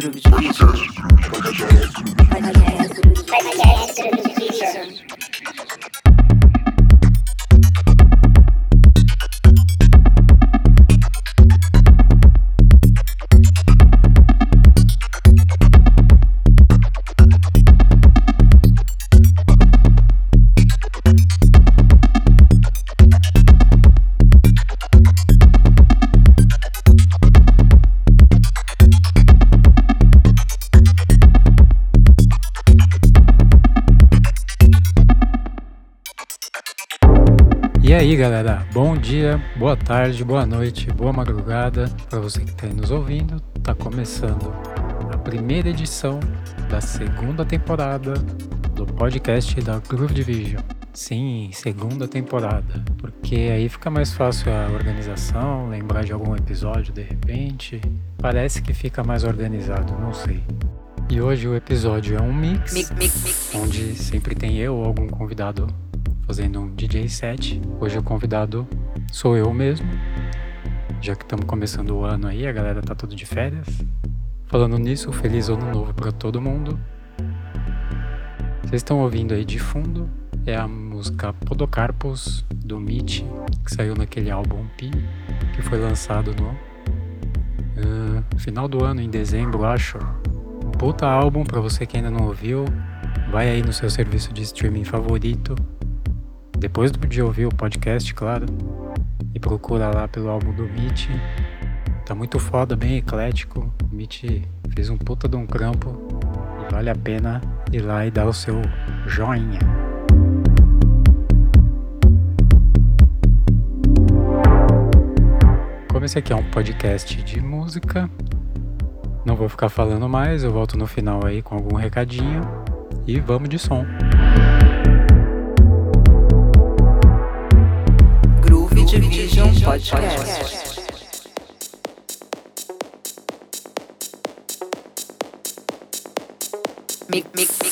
Podcast Groove galera, bom dia, boa tarde, boa noite, boa madrugada para você que está aí nos ouvindo. Tá começando a primeira edição da segunda temporada do podcast da Groove Division. Sim, segunda temporada, porque aí fica mais fácil a organização, lembrar de algum episódio de repente. Parece que fica mais organizado, não sei. E hoje o episódio é um mix, mic, mic, mic. onde sempre tem eu ou algum convidado fazendo um DJ set. Hoje o convidado sou eu mesmo, já que estamos começando o ano aí, a galera tá tudo de férias. Falando nisso, feliz ano novo para todo mundo. Vocês estão ouvindo aí de fundo é a música Podocarpus do Mitch, que saiu naquele álbum Pi, que foi lançado no ah, final do ano, em dezembro, acho. Puta álbum para você que ainda não ouviu. Vai aí no seu serviço de streaming favorito, depois de ouvir o podcast, claro, e procura lá pelo álbum do Mitch. Tá muito foda, bem eclético. O Mitch fez um puta de um crampo e vale a pena ir lá e dar o seu joinha. Como esse aqui é um podcast de música, não vou ficar falando mais, eu volto no final aí com algum recadinho e vamos de som. Division Podcast. Mic, mic, mic,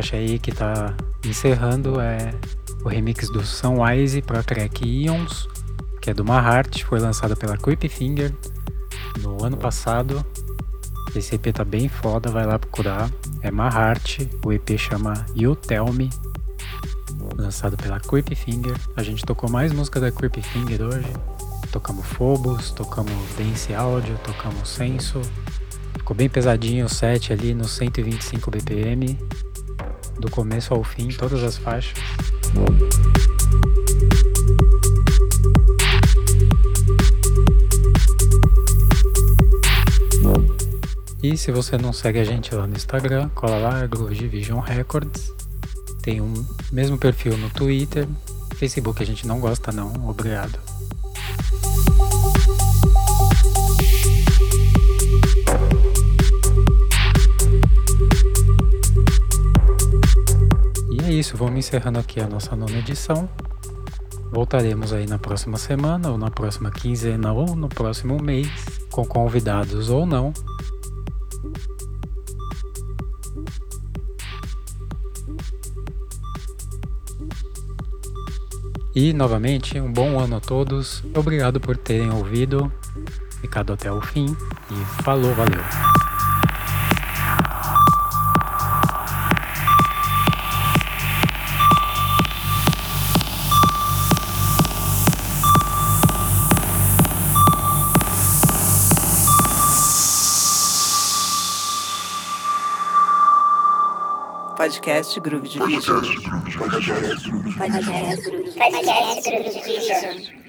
faixa aí que tá encerrando é o remix do Sunwise para track Ions, que é do Mahart, foi lançado pela Creepy Finger no ano passado. Esse EP tá bem foda, vai lá procurar. É Mahart, o EP chama You Tell Me, lançado pela Creepy Finger. A gente tocou mais música da Creepy Finger hoje. Tocamos Phobos, tocamos Dance Audio, tocamos Senso. Ficou bem pesadinho o set ali no 125 BPM, do começo ao fim, todas as faixas. E se você não segue a gente lá no Instagram, cola lá, Groove Division Records. Tem o um mesmo perfil no Twitter. Facebook a gente não gosta não, obrigado. É isso, vamos encerrando aqui a nossa nona edição. Voltaremos aí na próxima semana, ou na próxima quinzena, ou no próximo mês, com convidados ou não. E novamente, um bom ano a todos. Obrigado por terem ouvido, ficado até o fim e falou, valeu. Podcast Groove Division. Podcast Groove Division.